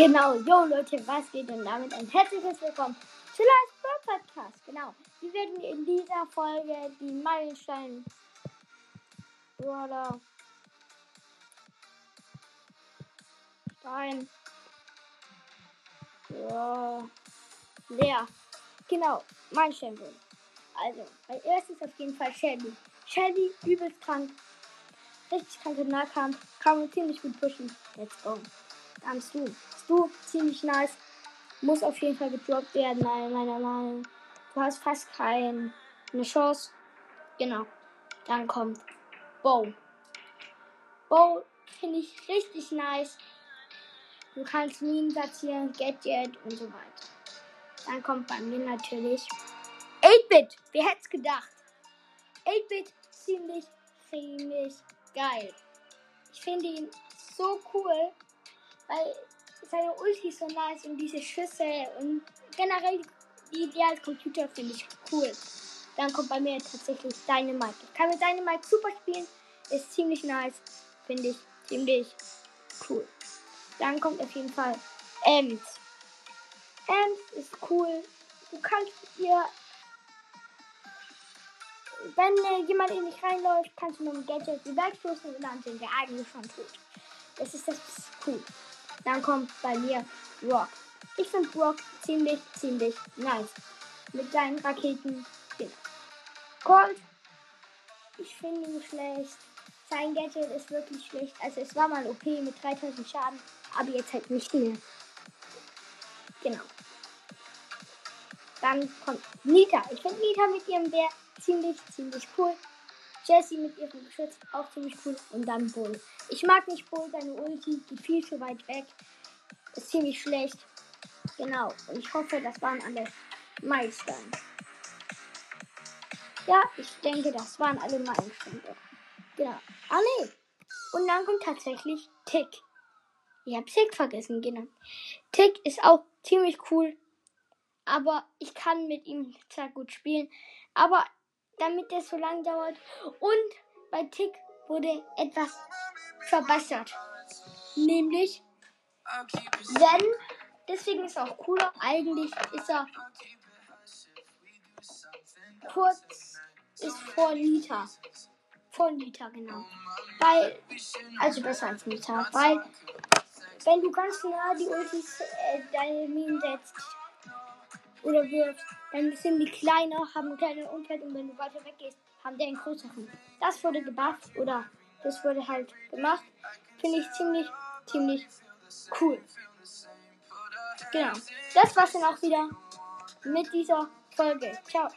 Genau, yo Leute, was geht denn damit? Ein herzliches Willkommen zu Last Bird Podcast. Genau, wir werden in dieser Folge die Meilenstein Brawler Stein ja, leer. Genau, Meilenstein Brawler. Also, als erstes auf jeden Fall Shelly. Shelly, übelst krank. Richtig krank im Nahkampf. Kann man ziemlich gut pushen. Let's go. Dann du. Du, ziemlich nice. Muss auf jeden Fall gedroppt werden, meiner Meinung. Du hast fast keine Chance. Genau. Dann kommt Bow. Bow finde ich richtig nice. Du kannst Minen platzieren, Gadget und so weiter. Dann kommt bei mir natürlich 8-Bit. Wer hätte es gedacht? 8-Bit ziemlich, ziemlich geil. Ich finde ihn so cool, weil seine Ulti so nice und diese Schüsse und generell die Idee als Computer finde ich cool. Dann kommt bei mir tatsächlich Dynamite. Ich kann mit Dynamite super spielen, ist ziemlich nice, finde ich ziemlich cool. Dann kommt auf jeden Fall Ems. Ems ist cool. Du kannst ihr wenn äh, jemand in dich reinläuft, kannst du mit dem Gadget die wegstoßen und dann sind wir eigentlich schon tot. Das ist das cool. Dann kommt bei mir Brock. Ich finde Brock ziemlich, ziemlich nice. Mit seinen Raketen. Colt. Ich finde ihn schlecht. Sein Gadget ist wirklich schlecht. Also es war mal OP mit 3000 Schaden, aber jetzt halt nicht mehr. Genau. Dann kommt Nita. Ich finde Nita mit ihrem Bär ziemlich, ziemlich cool. Jessie mit ihrem Geschütz auch ziemlich cool. Und dann Bull. Ich mag nicht Bull, seine Ulti geht viel zu weit weg. Ist ziemlich schlecht. Genau. Und ich hoffe, das waren alle Meilensteine. Ja, ich denke, das waren alle Meilensteine. Genau. Ah, nee. Und dann kommt tatsächlich Tick. Ich habe Tick vergessen, genau. Tick ist auch ziemlich cool. Aber ich kann mit ihm sehr gut spielen. Aber damit es so lang dauert. Und bei Tick wurde etwas verbessert. Nämlich, wenn, deswegen ist er auch cooler, eigentlich ist er kurz, ist vor Liter. Vor Liter, genau. Weil, also besser als Liter, weil, wenn du ganz nah die Ultis, äh, deine Minen setzt, oder wirfst, dann sind die kleiner, haben einen kleinen Umfeld und wenn du weiter weggehst, haben die einen größeren. Das wurde gebufft oder das wurde halt gemacht. Finde ich ziemlich, ziemlich cool. Genau. Das war's dann auch wieder mit dieser Folge. Ciao.